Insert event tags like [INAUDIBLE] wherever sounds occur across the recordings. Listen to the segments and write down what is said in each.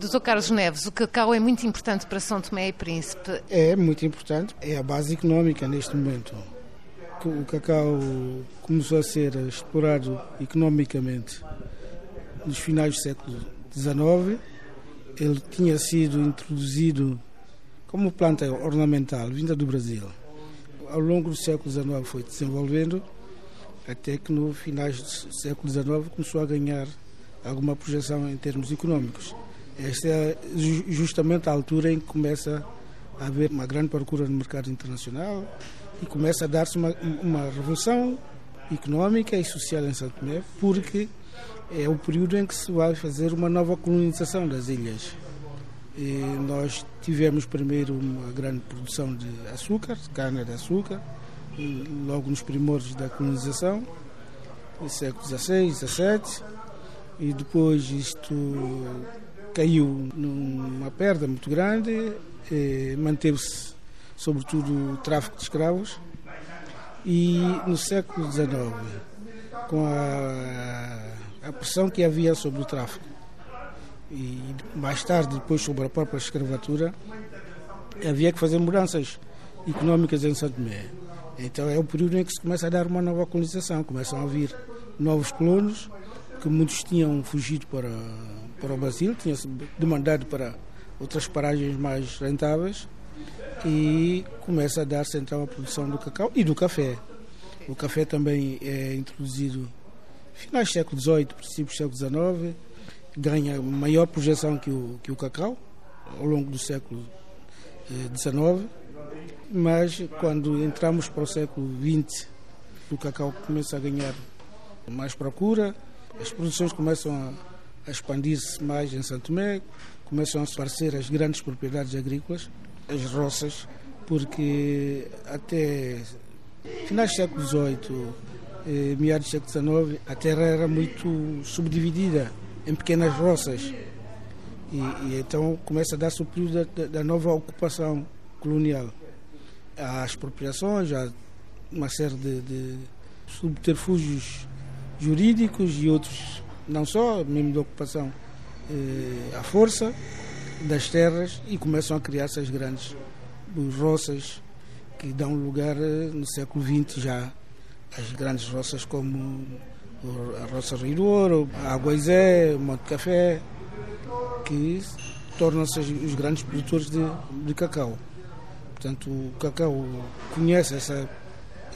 Doutor Carlos Neves, o cacau é muito importante para São Tomé e Príncipe. É muito importante, é a base económica neste momento. O cacau começou a ser explorado economicamente nos finais do século XIX. Ele tinha sido introduzido como planta ornamental vinda do Brasil. Ao longo do século XIX foi desenvolvendo até que no finais do século XIX começou a ganhar alguma projeção em termos econômicos. Esta é justamente a altura em que começa a haver uma grande procura no mercado internacional e começa a dar-se uma, uma revolução económica e social em São Tomé, porque é o período em que se vai fazer uma nova colonização das ilhas. E nós tivemos primeiro uma grande produção de açúcar, de cana de açúcar, logo nos primórdios da colonização, no século XVI, XVII, e depois isto caiu numa perda muito grande, manteve-se sobretudo o tráfico de escravos e no século XIX, com a, a pressão que havia sobre o tráfico e mais tarde depois sobre a própria escravatura, havia que fazer mudanças económicas em Santo Tomé. Então é o período em que se começa a dar uma nova colonização, começam a vir novos colonos, que muitos tinham fugido para para o Brasil, tinha-se demandado para outras paragens mais rentáveis e começa a dar-se então a produção do cacau e do café. O café também é introduzido finais do século XVIII, princípios do século XIX, ganha maior projeção que o, que o cacau ao longo do século XIX, mas quando entramos para o século XX, o cacau começa a ganhar mais procura, as produções começam a a expandir-se mais em Santo Tomé, começam a aparecer as grandes propriedades agrícolas, as roças, porque até finais do século XVIII, eh, meados do século XIX, a terra era muito subdividida em pequenas roças. E, e então começa a dar-se o período da, da, nova ocupação colonial. Há expropriações, há uma série de, de subterfúgios jurídicos e outros não só mesmo de ocupação eh, à força das terras e começam a criar-se as grandes roças que dão lugar eh, no século XX já às grandes roças como a Roça Rio do Ouro, a Aguaizé, Monte Café, que tornam-se os grandes produtores de, de cacau. Portanto, o cacau conhece essa,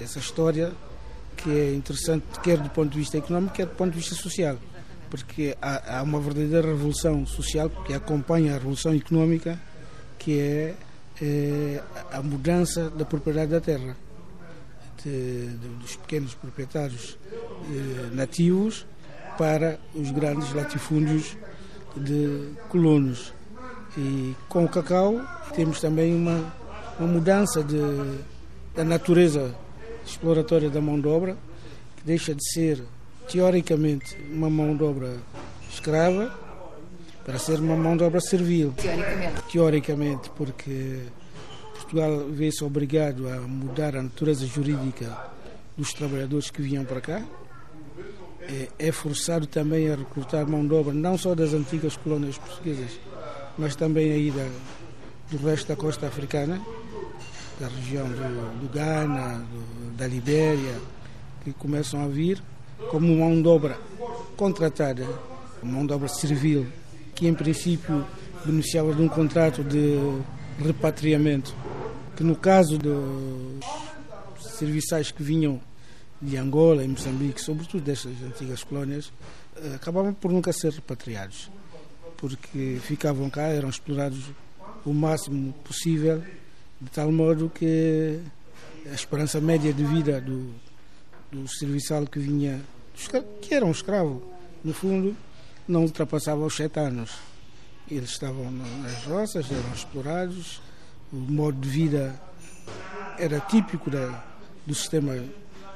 essa história que é interessante, quer do ponto de vista económico, quer do ponto de vista social porque há, há, uma verdadeira revolução social que acompanha a revolução económica, que é, é a mudança da propriedade da terra, de, de, dos pequenos proprietários eh, nativos para os grandes latifúndios de colonos. E com o cacau temos também uma, uma mudança de, da natureza exploratória da mão de obra, que deixa de ser teoricamente, uma mão de obra escrava para ser uma mão de obra servil. Teoricamente. Teoricamente, porque Portugal vê-se obrigado a mudar a natureza jurídica dos trabalhadores que vinham para cá. É, é forçado também a recrutar mão de obra, não só das antigas colônias portuguesas, mas também aí da, do resto da costa africana, da região do, do Ghana, do, da Libéria, que começam a vir como mão de obra contratada, mão de obra servil, que em princípio beneficiava de um contrato de repatriamento, que no caso dos serviçais que vinham de Angola e Moçambique, sobretudo destas antigas colónias, eh, acabavam por nunca ser repatriados, porque ficavam cá, eram explorados o máximo possível, de tal modo que a esperança média de vida do, do serviçal que vinha que era um escravo, no fundo, não ultrapassava os sete anos. Eles estavam nas roças, eram explorados, o modo de vida era típico da, do sistema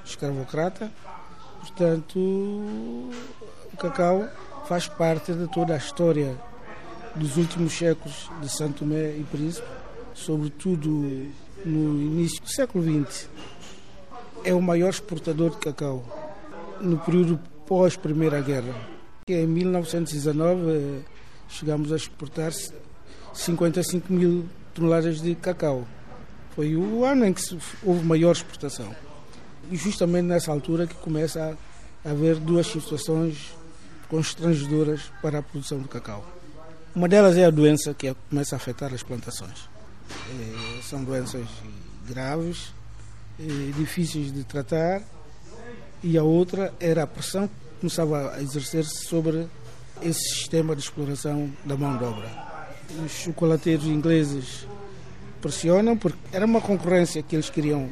escravocrata. Portanto, o cacau faz parte de toda a história dos últimos séculos de Santo Tomé e Príncipe, sobretudo no início do século XX. É o maior exportador de cacau no período pós-Primeira Guerra. Em 1919 chegamos a exportar 55 mil toneladas de cacau. Foi o ano em que houve maior exportação. E justamente nessa altura que começa a haver duas situações constrangedoras para a produção do cacau. Uma delas é a doença que começa a afetar as plantações. É, são doenças graves, é, difíceis de tratar, e a outra era a pressão que começava a exercer-se sobre esse sistema de exploração da mão de obra. Os chocolateiros ingleses pressionam porque era uma concorrência que eles queriam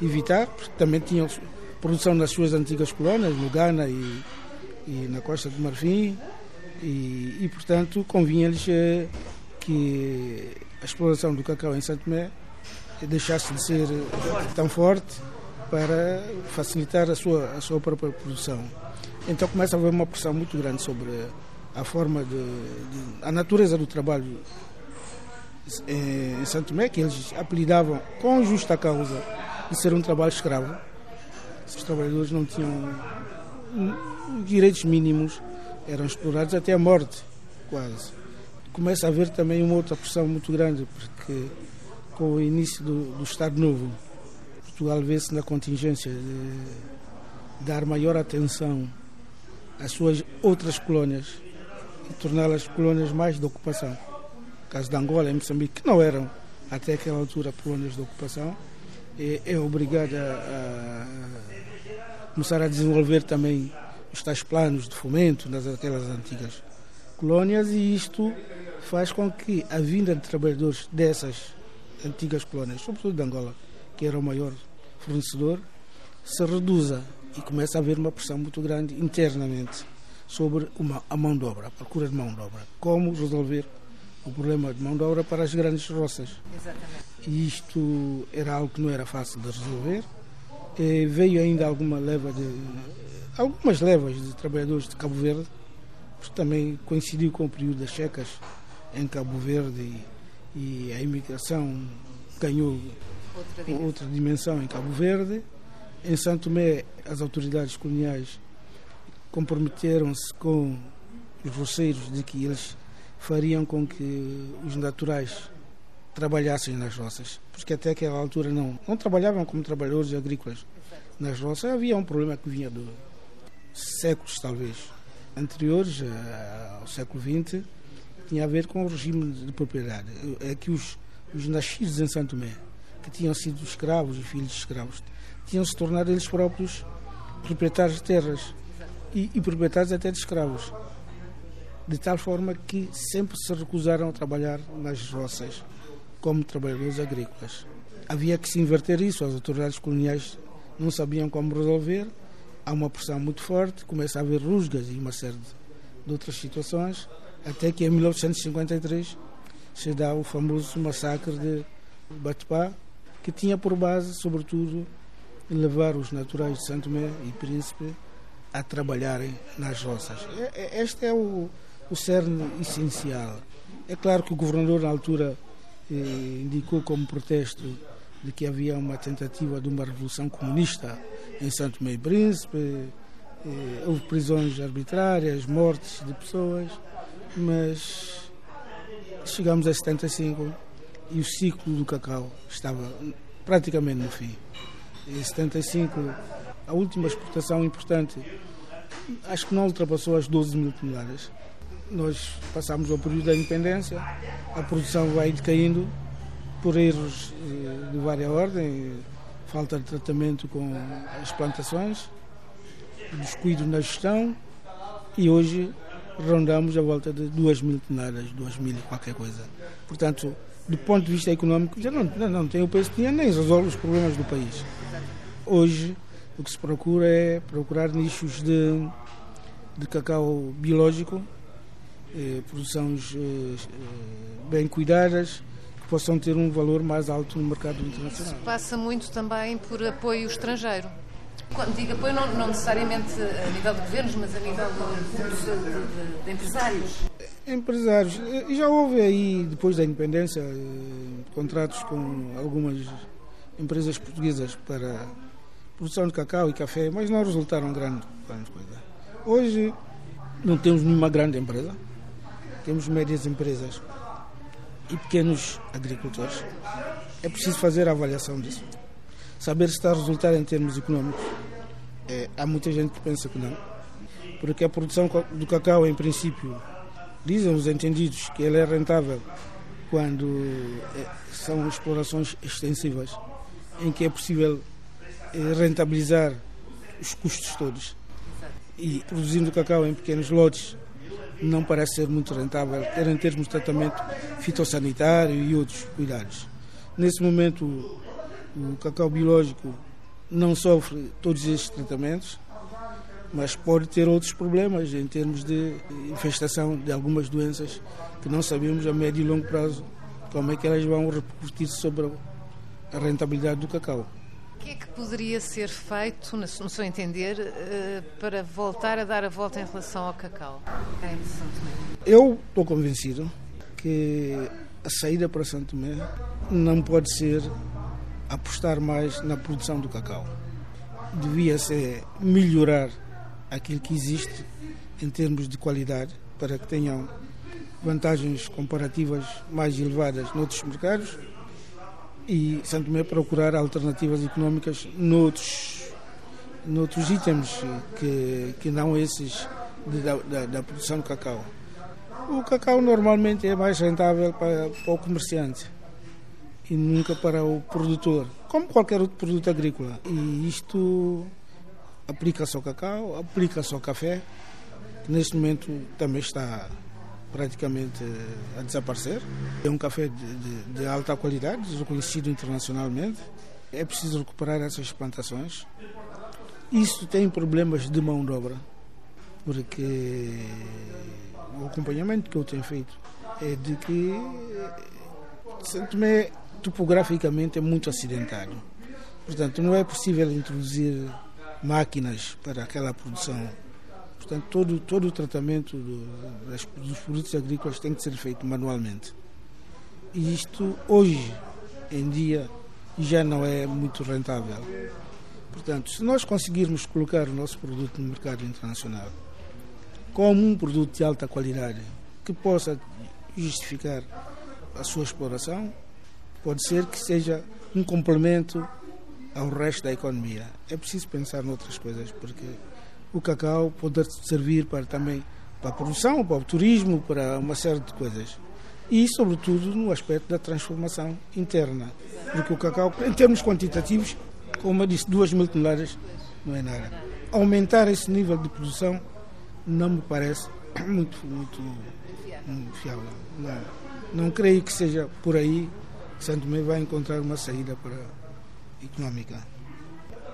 evitar, porque também tinham produção nas suas antigas colônias, no Ghana e, e na Costa do Marfim, e, e portanto convinha-lhes eh, que a exploração do cacau em Santo Tomé deixasse de ser tão forte para facilitar a sua, a sua própria produção. Então começa a haver uma pressão muito grande sobre a forma de, de a natureza do trabalho em Santo Tomé, que eles apelidavam com justa causa de ser um trabalho escravo. Os trabalhadores não tinham direitos mínimos, eram explorados até a morte, quase. Começa a haver também uma outra pressão muito grande, porque com o início do, do Estado Novo, Portugal vê-se na contingência de dar maior atenção às suas outras colônias e torná-las colônias mais de ocupação. No caso de Angola e Moçambique, que não eram até aquela altura colônias de ocupação, é, obrigada a começar a desenvolver também os tais planos de fomento nas aquelas antigas colônias e isto faz com que a vinda de trabalhadores dessas antigas colônias, sobretudo de Angola, que era o maior fornecedor, se reduza e começa a haver uma pressão muito grande internamente sobre uma, a mão de obra, a procura de mão de obra. Como resolver o problema de mão de obra para as grandes roças. Exatamente. E isto era algo que não era fácil de resolver. E veio ainda alguma leva de algumas levas de trabalhadores de Cabo Verde, porque também coincidiu com o período das checas em Cabo Verde e, a imigração ganhou outra dimensão. outra dimensão em Cabo Verde. Em Santo Tomé, as autoridades coloniais comprometeram-se com os roceiros de que eles fariam com que os naturais trabalhassem nas roças, porque até aquela altura não, não trabalhavam como trabalhadores agrícolas nas roças. Havia um problema que vinha de séculos, talvez, anteriores eh, ao século XX, tinha a ver com o regime de propriedade. É que os, os nascidos em Santo Tomé, que tinham sido escravos e filhos de escravos, tinham se tornado eles próprios proprietários de terras e, e proprietários até de escravos. De tal forma que sempre se recusaram a trabalhar nas roças como trabalhadores agrícolas. Havia que se inverter isso, as autoridades coloniais não sabiam como resolver, há uma pressão muito forte, começa a haver rusgas e uma série de, de outras situações, até que em 1953 se dá o famoso massacre de Batupá, que tinha por base, sobretudo, levar os naturais de Santo Tomé e Príncipe a trabalharem nas roças. Este é o, o cerne essencial. É claro que o governador, na altura, eh, indicou como protesto de que havia uma tentativa de uma revolução comunista em Santo Tomé e Príncipe, eh, houve prisões arbitrárias, mortes de pessoas, mas chegamos a 75 e o ciclo do cacau estava praticamente no fim. Em 75, a última exportação importante, acho que não ultrapassou as 12 mil toneladas. Nós passamos ao período da independência, a produção vai decaindo por erros eh, de várias ordens, falta de tratamento com as plantações, descuido na gestão e hoje rondamos a volta de 2 mil toneladas, 2 mil qualquer coisa. Portanto, do ponto de vista econômico, já não, não tem o peso que tinha, nem resolve os problemas do país. Hoje, o que se procura é procurar nichos de, de cacau biológico, eh, produções eh, bem cuidadas, possam ter um valor mais alto no mercado internacional. Isso passa muito também por apoio estrangeiro. Quando digo apoio, não, não necessariamente a nível de governos, mas a nível de, de, de, empresários. Empresários. Já houve aí, depois da independência, eh, contratos com algumas empresas portuguesas para produção de cacau e café, mas não resultaram grande, grande coisa. Hoje não temos nenhuma grande empresa temos médias empresas e pequenos agricultores. É preciso fazer a avaliação disso. Saber se está a resultar em termos econômicos. É, há muita gente que pensa que não. Porque a produção do cacau, em princípio, dizem os entendidos que ela é rentável quando é, são explorações extensivas, em que é possível é, rentabilizar os custos todos. E produzindo cacau em pequenos lotes não parece ser muito rentável, quer em termos de tratamento fitossanitário e outros cuidados. Nesse momento, o cacau biológico não sofre todos estes tratamentos, mas pode ter outros problemas em termos de infestação de algumas doenças que não sabemos a médio e longo prazo como é que elas vão repercutir sobre a rentabilidade do cacau. O que é que poderia ser feito, no seu entender, eh, para voltar a dar a volta em relação ao cacau? É Eu estou convencido que a saída para Santo Tomé não pode ser apostar mais na produção do cacau. Devia ser melhorar aquilo que existe em termos de qualidade para que tenham vantagens comparativas mais elevadas noutros mercados e Santo Tomé procurar alternativas económicas noutros, noutros itens que, que não esses de, da, da, produção de cacau. O cacau normalmente é mais rentável para, para o comerciante e nunca para o produtor, como qualquer outro produto agrícola. E isto aplica-se ao cacau, aplica-se ao café, que neste momento também está praticamente a desaparecer. É um café de, de, de alta qualidade, reconhecido internacionalmente. É preciso recuperar essas plantações. Isso tem problemas de mão de obra, porque o acompanhamento que eu tenho feito é de que Santo Tomé topograficamente é muito acidentado. Portanto, não é possível introduzir máquinas para aquela produção. Portanto, todo, todo o tratamento do, das, dos produtos agrícolas tem que ser feito manualmente. E isto, hoje em dia, já não é muito rentável. Portanto, se nós conseguirmos colocar o nosso produto no mercado internacional como um produto de alta qualidade que possa justificar a sua exploração, pode ser que seja um complemento ao resto da economia. É preciso pensar noutras coisas, porque o cacau pode servir para também para a produção, para o turismo, para uma série de coisas. E, sobretudo, no aspecto da transformação interna. Porque o cacau, em termos quantitativos, como eu disse, 2 mil toneladas não é nada. Aumentar esse nível de produção não me parece muito, muito, muito fiável. Não, não creio que seja por aí Santo Tomé vai encontrar uma saída para económica.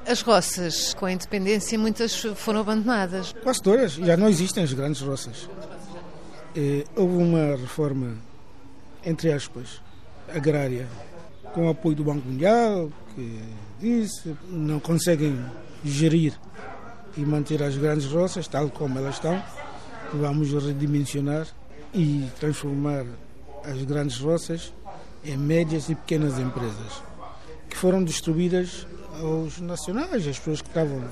As roças, com a independência, muitas foram abandonadas. Quase todas. Já não existem as grandes roças. Eh, houve uma reforma, entre aspas, agrária, com o apoio do Banco Mundial, que disse não conseguem gerir e manter as grandes roças tal como elas estão. Vamos redimensionar e transformar as grandes roças em médias e pequenas empresas que foram distribuídas aos nacionais, as pessoas que estavam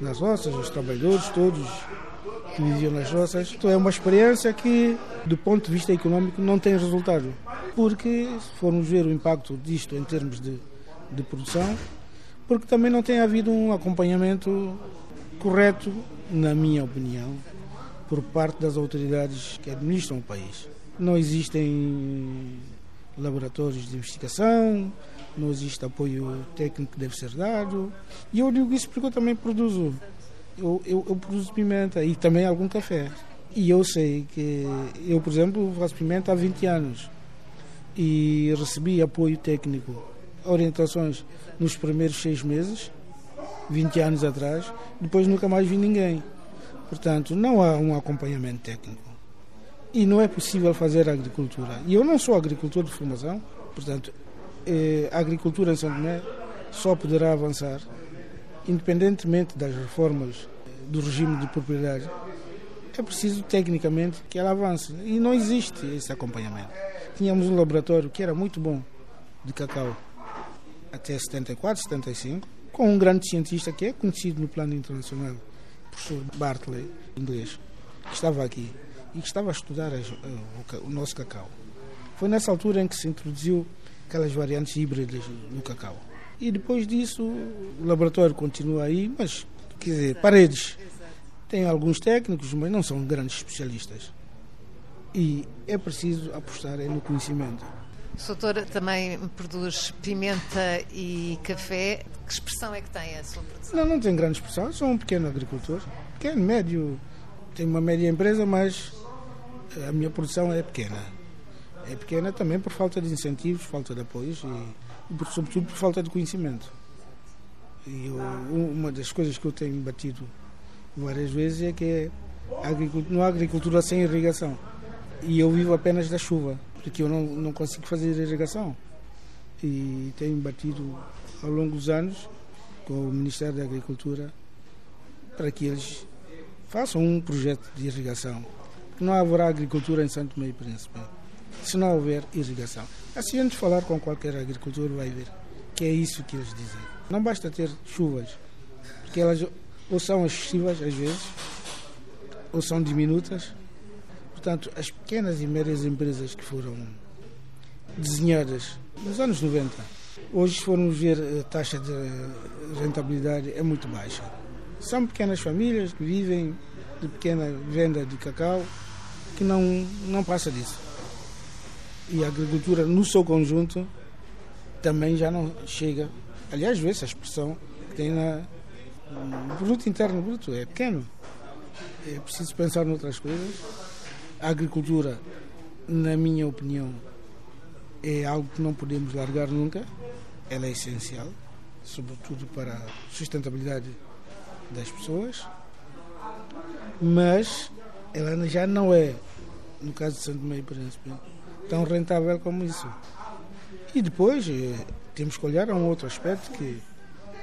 nas roças, os trabalhadores todos que viviam nas roças. Então é uma experiência que, do ponto de vista econômico, não tem resultado. Porque, se formos ver o impacto disto em termos de, de produção, porque também não tem havido um acompanhamento correto, na minha opinião, por parte das autoridades que administram o país. Não existem laboratórios de investigação, não existe apoio técnico que deve ser dado. E eu digo isso porque eu também produzo. Eu, eu, eu, produzo pimenta e também algum café. E eu sei que eu, por exemplo, faço pimenta há 20 anos e recebi apoio técnico, orientações nos primeiros seis meses, 20 anos atrás, depois nunca mais vi ninguém. Portanto, não há um acompanhamento técnico. E não é possível fazer agricultura. E eu não sou agricultor de formação, portanto, eh, a agricultura em São Tomé só poderá avançar, independentemente das reformas do regime de propriedade, é preciso tecnicamente que ela avance. E não existe esse acompanhamento. Tínhamos um laboratório que era muito bom de cacau até 74, 75, com um grande cientista que é conhecido no plano internacional, professor Bartley, inglês, que estava aqui. E que estava a estudar as, o, o nosso cacau. Foi nessa altura em que se introduziu aquelas variantes híbridas no cacau. E depois disso, o laboratório continua aí, mas, quer dizer, paredes. Tem alguns técnicos, mas não são grandes especialistas. E é preciso apostar no conhecimento. O doutor também produz pimenta e café. Que expressão é que tem a sua produção? Não, não tem grande expressão. Sou um pequeno agricultor. Pequeno, médio. Tenho uma média empresa, mas a minha produção é pequena. É pequena também por falta de incentivos, falta de apoios e, e sobretudo por falta de conhecimento. E eu, uma das coisas que eu tenho batido várias vezes é que é não há agricultura sem irrigação. E eu vivo apenas da chuva, porque eu não, não consigo fazer irrigação. E tenho batido ao longo dos anos com o Ministério da Agricultura para que eles façam um projeto de irrigação. Não haverá agricultura em Santo Meio Príncipe se não houver irrigação. Assim, antes de falar com qualquer agricultor, vai ver que é isso que eles dizem. Não basta ter chuvas, porque elas ou são excessivas às vezes, ou são diminutas. Portanto, as pequenas e médias empresas que foram desenhadas nos anos 90, hoje, se formos ver a taxa de rentabilidade, é muito baixa. São pequenas famílias que vivem de pequena venda de cacau, que não, não passa disso e a agricultura no seu conjunto também já não chega. Aliás, vê-se a expressão que tem na, no produto interno bruto, é pequeno. É preciso pensar noutras coisas. A agricultura, na minha opinião, é algo que não podemos largar nunca. Ela é essencial, sobretudo para a sustentabilidade das pessoas. Mas ela já não é, no caso de Santo Meio Príncipe, tão rentável como isso. E depois eh, temos que olhar a um outro aspecto que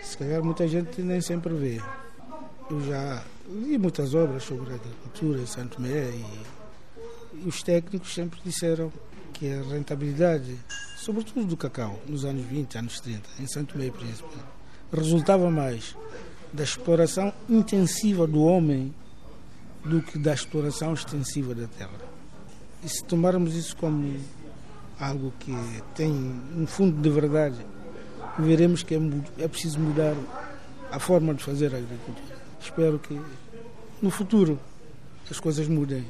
se calhar muita gente nem sempre vê. Eu já li muitas obras sobre agricultura em Santo Tomé e, os técnicos sempre disseram que a rentabilidade, sobretudo do cacau, nos anos 20, anos 30, em Santo e Príncipe, resultava mais da exploração intensiva do homem do que da exploração extensiva da terra. E se tomarmos isso como algo que tem um fundo de verdade, veremos que é, é preciso mudar a forma de fazer a agricultura. Espero que no futuro as coisas mudem.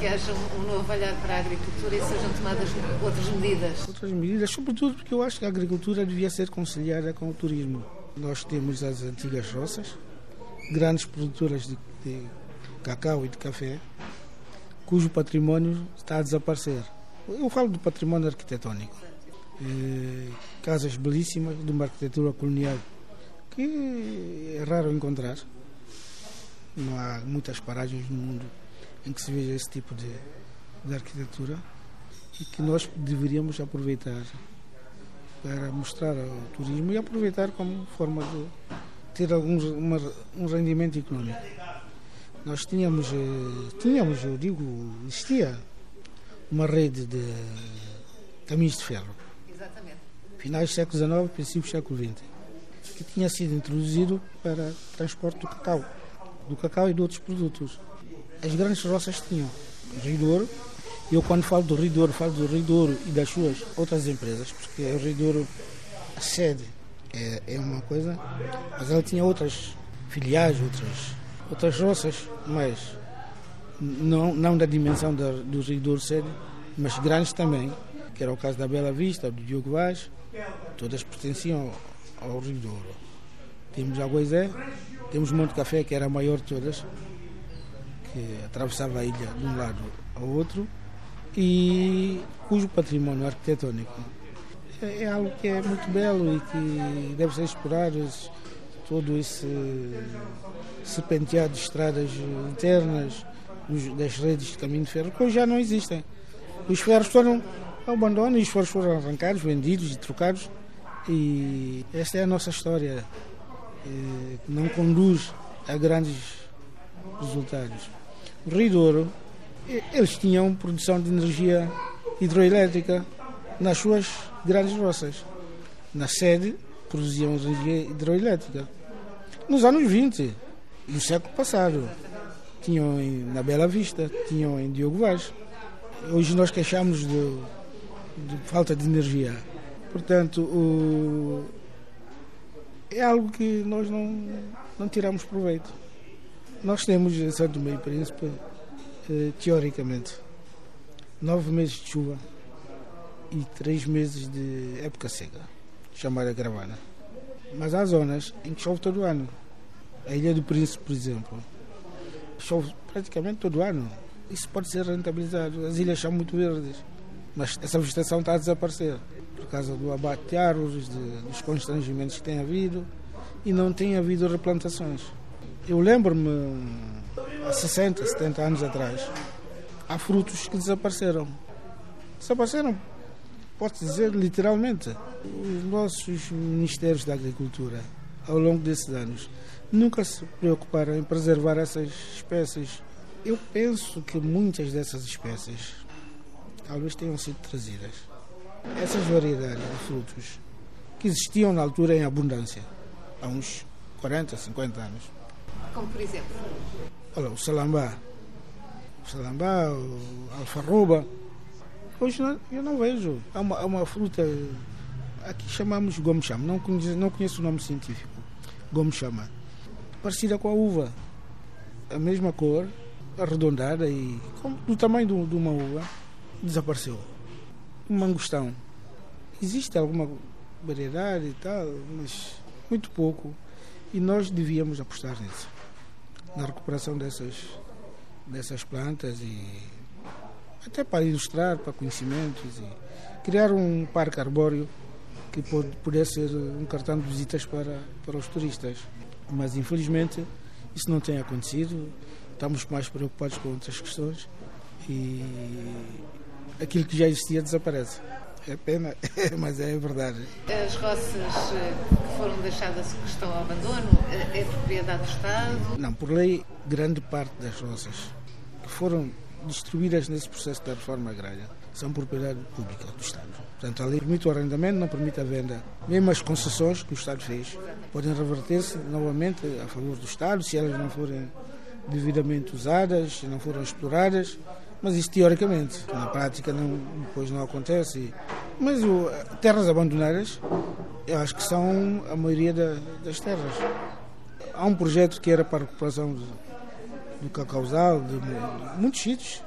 Que haja um novo olhar para a agricultura e sejam tomadas outras medidas. Outras medidas, sobretudo porque eu acho que a agricultura devia ser conciliada com o turismo. Nós temos as antigas roças, grandes produtoras de, de cacau e de café, cujo património está a desaparecer. Eu falo do património arquitetónico. É, casas belíssimas de uma arquitetura colonial que é raro encontrar. Não há muitas paragens no mundo em que se veja esse tipo de, de arquitetura e que nós deveríamos aproveitar para mostrar ao turismo e aproveitar como forma de ter alguns, uma, um rendimento econômico. Nós tínhamos, eh, tínhamos, eu digo, existia uma rede de caminhos de ferro. Exatamente. Finais do século XIX, princípios do século XX, que tinha sido introduzido para transporte do cacau, do cacau e de outros produtos. As grandes roças tinham Rio Douro, eu quando falo do Rio Douro, falo do Rio Douro e das suas outras empresas, porque o Rio Douro, a sede é, é uma coisa, mas ela tinha outras filiais, outras outras roças, mas não, não da dimensão da, do Rio Douro Sede, mas grandes também, que era o caso da Bela Vista, do Diogo Vaz, todas pertenciam ao, Rio Douro. Temos a Goizé, temos Monte Café, que era a maior de todas, que atravessava a ilha de um lado ao outro, e cujo património arquitetónico é, é algo que é muito belo e que deve ser explorado todo esse serpenteado de estradas internas, das redes de caminho de ferro, que hoje já não existem. Os ferros foram e os ferros foram arrancados, vendidos e trocados. E esta é a nossa história, eh, que não conduz a grandes resultados. O Rio Douro, eles tinham produção de energia hidroelétrica nas suas grandes roças. Na sede, produziam energia hidroelétrica. Nos anos 20 do século passado. tinham em, na Bela Vista, tinham em Diogo Vaz. Hoje nós queixamos de, de falta de energia. Portanto, o, é algo que nós não, não tiramos proveito. Nós temos em Santo Meio Príncipe, eh, teoricamente, nove meses de chuva e três meses de época seca, chamada gravana. Mas há zonas em que chove todo ano. A Ilha do Príncipe, por exemplo, chove praticamente todo ano. Isso pode ser rentabilizado. As ilhas são muito verdes, mas essa vegetação está a desaparecer por causa do abate de árvores, de, dos constrangimentos que tem havido e não tem havido replantações. Eu lembro-me, há 60, 70 anos atrás, há frutos que desapareceram. Desapareceram, pode dizer literalmente. Os nossos ministérios da Agricultura, ao longo desses anos, nunca se preocuparam em preservar essas espécies. Eu penso que muitas dessas espécies talvez tenham sido trazidas. Essas variedades de frutos que existiam na altura em abundância, há uns 40, 50 anos. Como por exemplo? Olha, o salambá, o salambá, o alfarroba. Hoje não, eu não vejo. Há uma, há uma fruta, aqui chamamos gomo chama, não conheço, não conheço o nome científico. Gomo chama. Parecida com a uva. A mesma cor, arredondada e do tamanho de uma uva, desapareceu. Um mangostão. Existe alguma variedade e tal, mas muito pouco. E nós devíamos apostar nisso, na recuperação dessas, dessas plantas e até para ilustrar, para conhecimentos e criar um parque arbóreo que pode, pudesse ser um cartão de visitas para, para os turistas. Mas infelizmente isso não tem acontecido, estamos mais preocupados com outras questões e aquilo que já existia desaparece. É pena, [LAUGHS] mas é verdade. As roças eh, que foram deixadas que estão ao abandono eh, é propriedade do Estado? Não, por lei, grande parte das roças que foram distribuídas nesse processo da reforma agrária são propriedade pública do Estado. Portanto, a lei permite o arrendamento, não permite a venda. Mesmo as concessões que o Estado fez podem reverter-se novamente a favor do Estado se elas não forem devidamente usadas, se não forem exploradas mas isso teoricamente, na prática não, depois não acontece. Mas o, terras abandonadas, eu acho que são a maioria da, das terras. Há um projeto que era para a recuperação de, muitos sítios.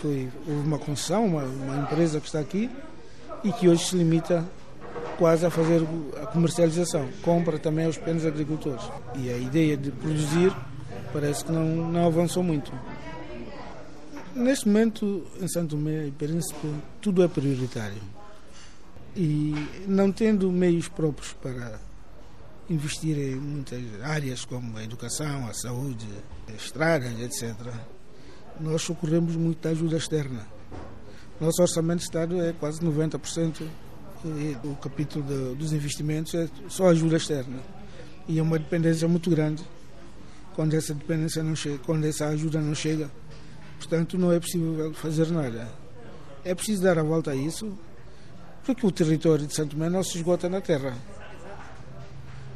Foi, houve uma concessão, uma, uma empresa que está aqui e que hoje se limita quase a fazer a comercialização, compra também aos pequenos agricultores. E a ideia de produzir parece que não, não avançou muito. Neste momento, em Santo Tomé e Príncipe, tudo é prioritário. E não tendo meios próprios para investir em muitas áreas como a educação, a saúde, estradas, etc., nós socorremos muito da ajuda externa. Nosso orçamento de Estado é quase 90%. E o capítulo de, dos investimentos é só ajuda externa. E é uma dependência muito grande quando essa dependência não chega, quando essa ajuda não chega Portanto, não é possível fazer nada. É preciso dar a volta a isso, porque o território de Santo Tomé não se esgota na terra.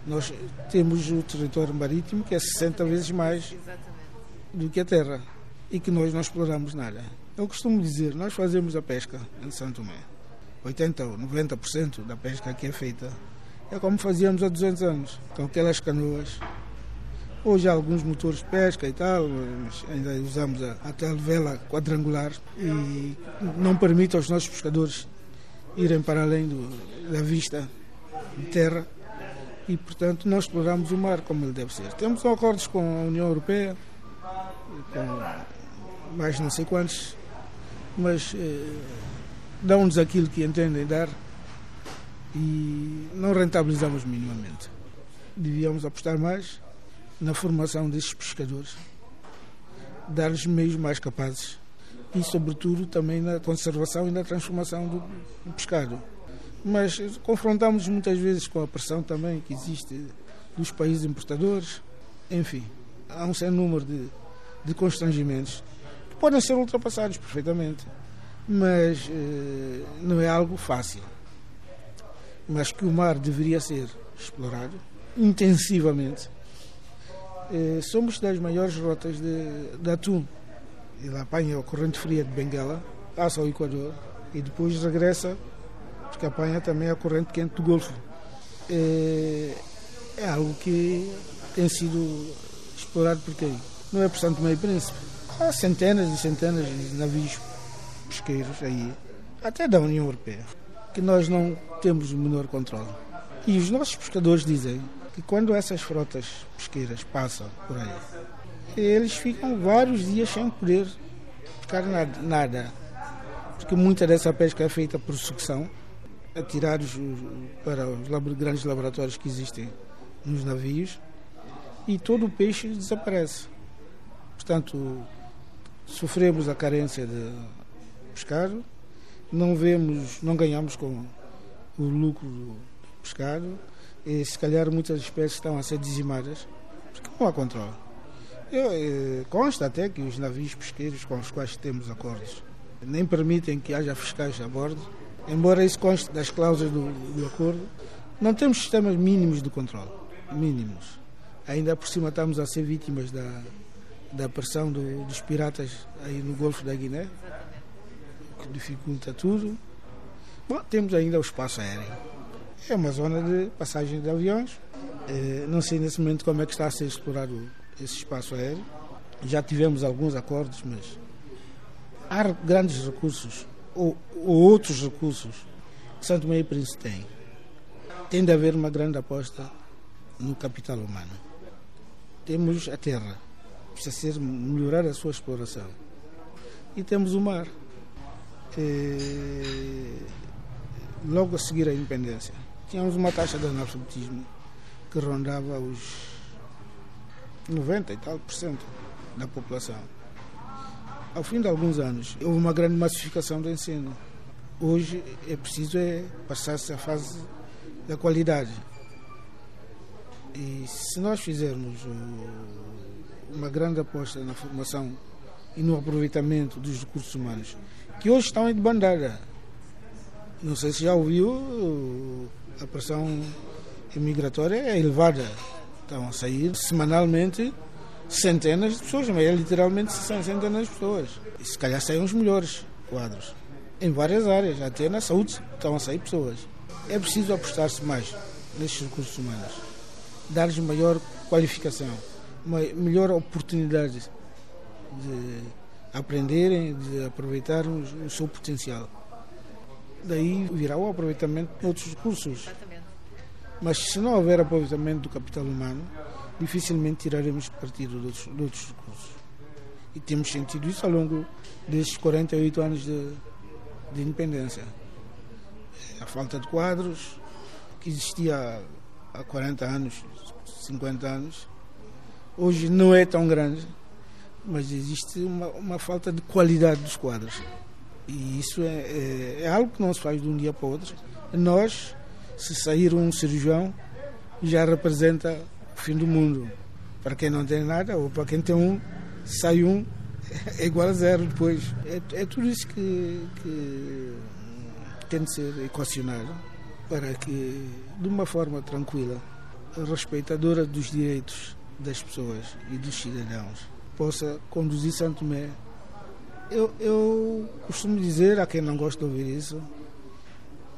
Nós temos o território marítimo que é 60 vezes mais do que a terra e que nós não exploramos nada. Eu costumo dizer, nós fazemos a pesca em Santo Tomé. 80 ou 90% da pesca que é feita é como fazíamos há 200 anos, com aquelas canoas Hoje há alguns motores de pesca e tal, mas ainda usamos a, a tal vela quadrangular e não permite aos nossos pescadores irem para além do, da vista de terra e, portanto, nós exploramos o mar como ele deve ser. Temos acordos com a União Europeia, com mais não sei quantos, mas eh, dão-nos aquilo que entendem dar e não rentabilizamos minimamente. Devíamos apostar mais na formação desses pescadores, dar-lhes meios mais capazes e, sobretudo, também na conservação e na transformação do pescado. Mas confrontamos muitas vezes com a pressão também que existe dos países importadores. Enfim, há um certo número de, de constrangimentos que podem ser ultrapassados perfeitamente, mas eh, não é algo fácil. Mas que o mar deveria ser explorado intensivamente Eh, somos das maiores rotas de, de atum. Ele apanha a corrente fria de Benguela, passa ao Equador e depois regressa, porque apanha também a corrente quente do Golfo. É, é algo que tem sido explorado por quem? Não é por Santo Meio Príncipe. Há centenas e centenas de navios pesqueiros aí, até da União Europeia, que nós não temos o menor controle. E os nossos pescadores dizem que quando essas frotas pesqueiras passam por aí, eles ficam vários dias sem poder pescar nada. Porque muita dessa pesca é feita por sucção, atirados para os grandes laboratórios que existem nos navios, e todo o peixe desaparece. Portanto, sofremos a carência de pescado, não vemos, não ganhamos com o lucro do pescado e se calhar muitas espécies estão a ser dizimadas porque não há controle. Eu, eh, consta até que os navios pesqueiros com os quais temos acordos nem permitem que haja fiscais a bordo, embora isso conste das cláusulas do, do acordo, não temos sistemas mínimos de controle, mínimos. Ainda por cima estamos a ser vítimas da, da pressão do, dos piratas aí no Golfo da Guiné, que dificulta tudo. Bom, temos ainda o espaço aéreo. É uma zona de passagem de aviões. Eh, não sei nesse momento como é que está a ser explorado esse espaço aéreo. Já tivemos alguns acordos, mas há grandes recursos ou, ou outros recursos que Santo Meio Príncipe tem. Tem de haver uma grande aposta no capital humano. Temos a terra, precisa ser melhorar a sua exploração. E temos o mar. E, logo a seguir a independência, tínhamos uma taxa de analfabetismo que rondava os 90 e tal por cento da população. Ao fim de alguns anos, houve uma grande massificação do ensino. Hoje é preciso é passar-se à fase da qualidade. E se nós fizermos uma grande aposta na formação e no aproveitamento dos recursos humanos, que hoje estão em bandada. Não sei se já ouviu, a pressão imigratória é elevada. Estão a sair semanalmente centenas de pessoas, mas é literalmente centenas de pessoas. E se calhar saem os melhores quadros. Em várias áreas, até na saúde estão a sair pessoas. É preciso apostar-se mais nestes recursos humanos, dar-lhes maior qualificação, uma melhor oportunidade de aprenderem, de aproveitar o, seu potencial. Daí virá o aproveitamento de outros recursos. Mas se não houver aproveitamento do capital humano, dificilmente tiraremos partido de outros, de outros recursos. E temos sentido isso ao longo destes 48 anos de, de independência. A falta de quadros, que existia há 40 anos, 50 anos, hoje não é tão grande, mas existe uma, uma falta de qualidade dos quadros. E isso é, é, é, algo que não se faz de um dia para o outro. Nós, se sair um cirurgião, já representa o fim do mundo. Para quem não tem nada, ou para quem tem um, sai um, é igual a zero depois. É, é tudo isso que, que tem de ser equacionado para que, de uma forma tranquila, respeitadora dos direitos das pessoas e dos cidadãos, possa conduzir Santo Tomé. Eu, eu costumo dizer a quem não gosta de ouvir isso,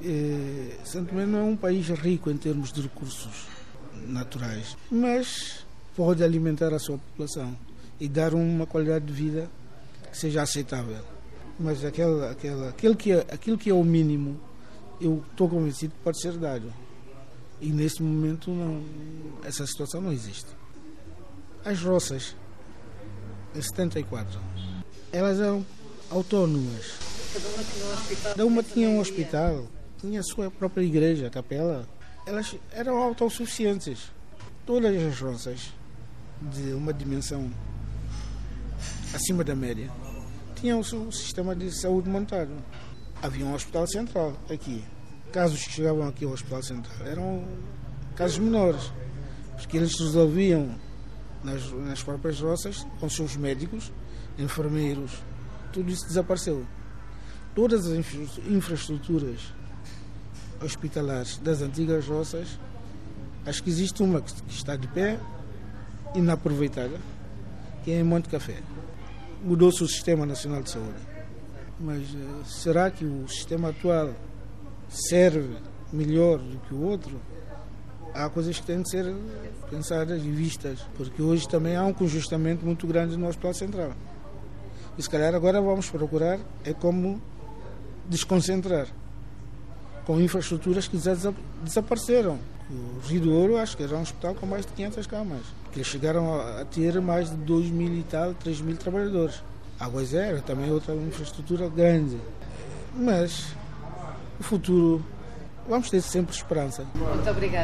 eh, Santo Tomé não é um país rico em termos de recursos naturais, mas pode alimentar a sua população e dar uma qualidade de vida que seja aceitável. Mas aquele, aquele, aquele que é, aquilo que é o mínimo, eu estou convencido que pode ser dado. E neste momento não, essa situação não existe. As roças, em 74, elas eram autónomas. Cada uma tinha um hospital. Cada uma tinha um hospital, tinha a sua própria igreja, capela elas eram autossuficientes. Todas as roças de uma dimensão acima da média tinham o seu sistema de saúde montado. Havia um hospital central aqui. Casos que chegavam aqui ao hospital central eram casos menores, porque eles resolviam nas, nas próprias roças com seus médicos, enfermeiros, tudo isso desapareceu. Todas as infraestruturas hospitalares das antigas roças, acho que existe uma que está de pé inaproveitada, que é em Monte Café. Mudou-se o Sistema Nacional de Saúde. Mas uh, será que o sistema atual serve melhor do que o outro? Há coisas que têm de ser pensadas e vistas, porque hoje também há um congestionamento muito grande no Hospital Central. E se calhar agora vamos procurar é como desconcentrar com infraestruturas que já desapareceram. O Rio do Ouro acho que era um hospital com mais de 500 camas, eles chegaram a ter mais de 2 mil e tal, 3 mil trabalhadores. Água Zero também outra infraestrutura grande. Mas o futuro, vamos ter sempre esperança. Muito obrigada.